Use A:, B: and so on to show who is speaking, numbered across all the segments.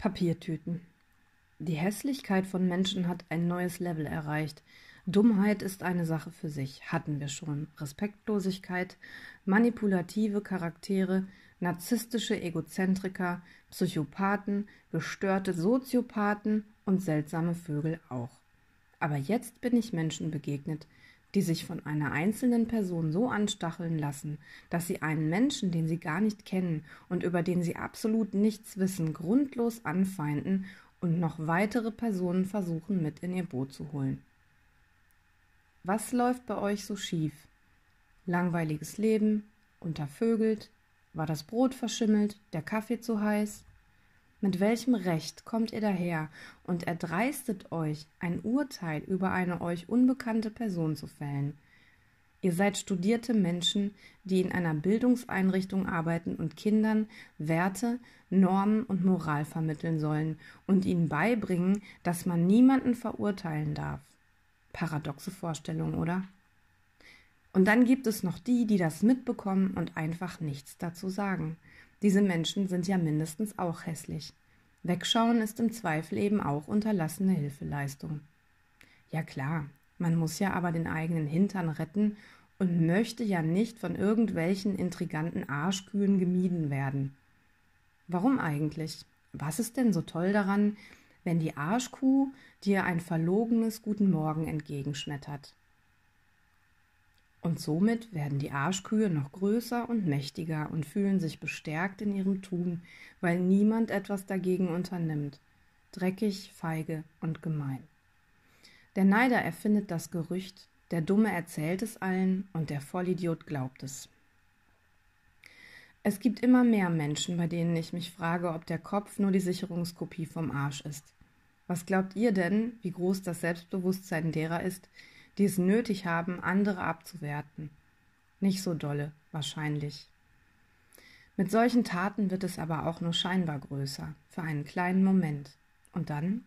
A: Papiertüten. Die Hässlichkeit von Menschen hat ein neues Level erreicht. Dummheit ist eine Sache für sich, hatten wir schon. Respektlosigkeit, manipulative Charaktere, narzisstische Egozentriker, Psychopathen, gestörte Soziopathen und seltsame Vögel auch. Aber jetzt bin ich Menschen begegnet, die sich von einer einzelnen Person so anstacheln lassen, dass sie einen Menschen, den sie gar nicht kennen und über den sie absolut nichts wissen, grundlos anfeinden und noch weitere Personen versuchen mit in ihr Boot zu holen. Was läuft bei euch so schief? Langweiliges Leben, untervögelt, war das Brot verschimmelt, der Kaffee zu heiß? Mit welchem Recht kommt ihr daher und erdreistet euch, ein Urteil über eine euch unbekannte Person zu fällen? Ihr seid studierte Menschen, die in einer Bildungseinrichtung arbeiten und Kindern Werte, Normen und Moral vermitteln sollen und ihnen beibringen, dass man niemanden verurteilen darf. Paradoxe Vorstellung, oder? Und dann gibt es noch die, die das mitbekommen und einfach nichts dazu sagen. Diese Menschen sind ja mindestens auch hässlich. Wegschauen ist im Zweifel eben auch unterlassene Hilfeleistung. Ja klar, man muss ja aber den eigenen Hintern retten und möchte ja nicht von irgendwelchen intriganten Arschkühen gemieden werden. Warum eigentlich? Was ist denn so toll daran, wenn die Arschkuh dir ein verlogenes Guten Morgen entgegenschmettert? Und somit werden die Arschkühe noch größer und mächtiger und fühlen sich bestärkt in ihrem Tun, weil niemand etwas dagegen unternimmt. Dreckig, feige und gemein. Der Neider erfindet das Gerücht, der Dumme erzählt es allen und der Vollidiot glaubt es. Es gibt immer mehr Menschen, bei denen ich mich frage, ob der Kopf nur die Sicherungskopie vom Arsch ist. Was glaubt ihr denn, wie groß das Selbstbewusstsein derer ist, die es nötig haben, andere abzuwerten. Nicht so dolle, wahrscheinlich. Mit solchen Taten wird es aber auch nur scheinbar größer, für einen kleinen Moment. Und dann?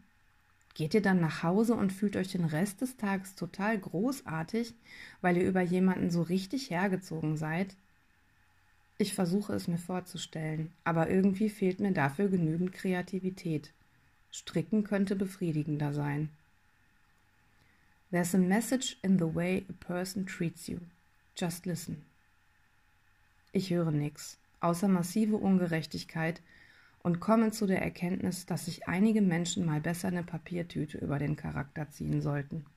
A: Geht ihr dann nach Hause und fühlt euch den Rest des Tages total großartig, weil ihr über jemanden so richtig hergezogen seid? Ich versuche es mir vorzustellen, aber irgendwie fehlt mir dafür genügend Kreativität. Stricken könnte befriedigender sein. There's a message in the way a person treats you. Just listen. Ich höre nichts, außer massive Ungerechtigkeit und komme zu der Erkenntnis, dass sich einige Menschen mal besser eine Papiertüte über den Charakter ziehen sollten.